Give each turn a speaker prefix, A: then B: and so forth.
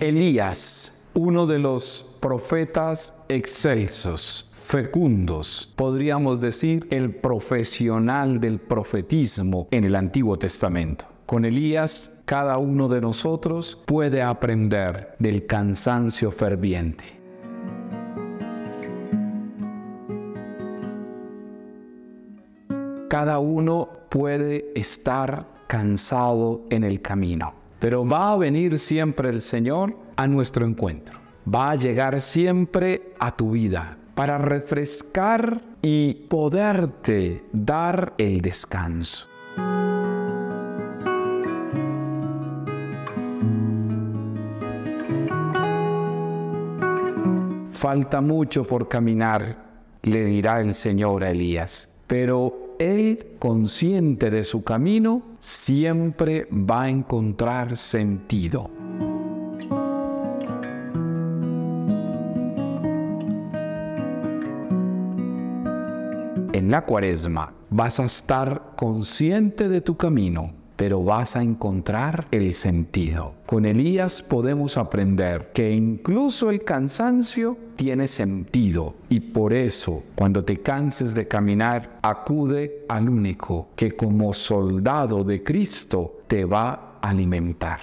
A: Elías, uno de los profetas excelsos, fecundos, podríamos decir el profesional del profetismo en el Antiguo Testamento. Con Elías, cada uno de nosotros puede aprender del cansancio ferviente. Cada uno puede estar cansado en el camino, pero va a venir siempre el Señor a nuestro encuentro. Va a llegar siempre a tu vida para refrescar y poderte dar el descanso. Falta mucho por caminar, le dirá el Señor a Elías, pero él, consciente de su camino, siempre va a encontrar sentido. En la cuaresma vas a estar consciente de tu camino pero vas a encontrar el sentido. Con Elías podemos aprender que incluso el cansancio tiene sentido y por eso cuando te canses de caminar acude al único que como soldado de Cristo te va a alimentar.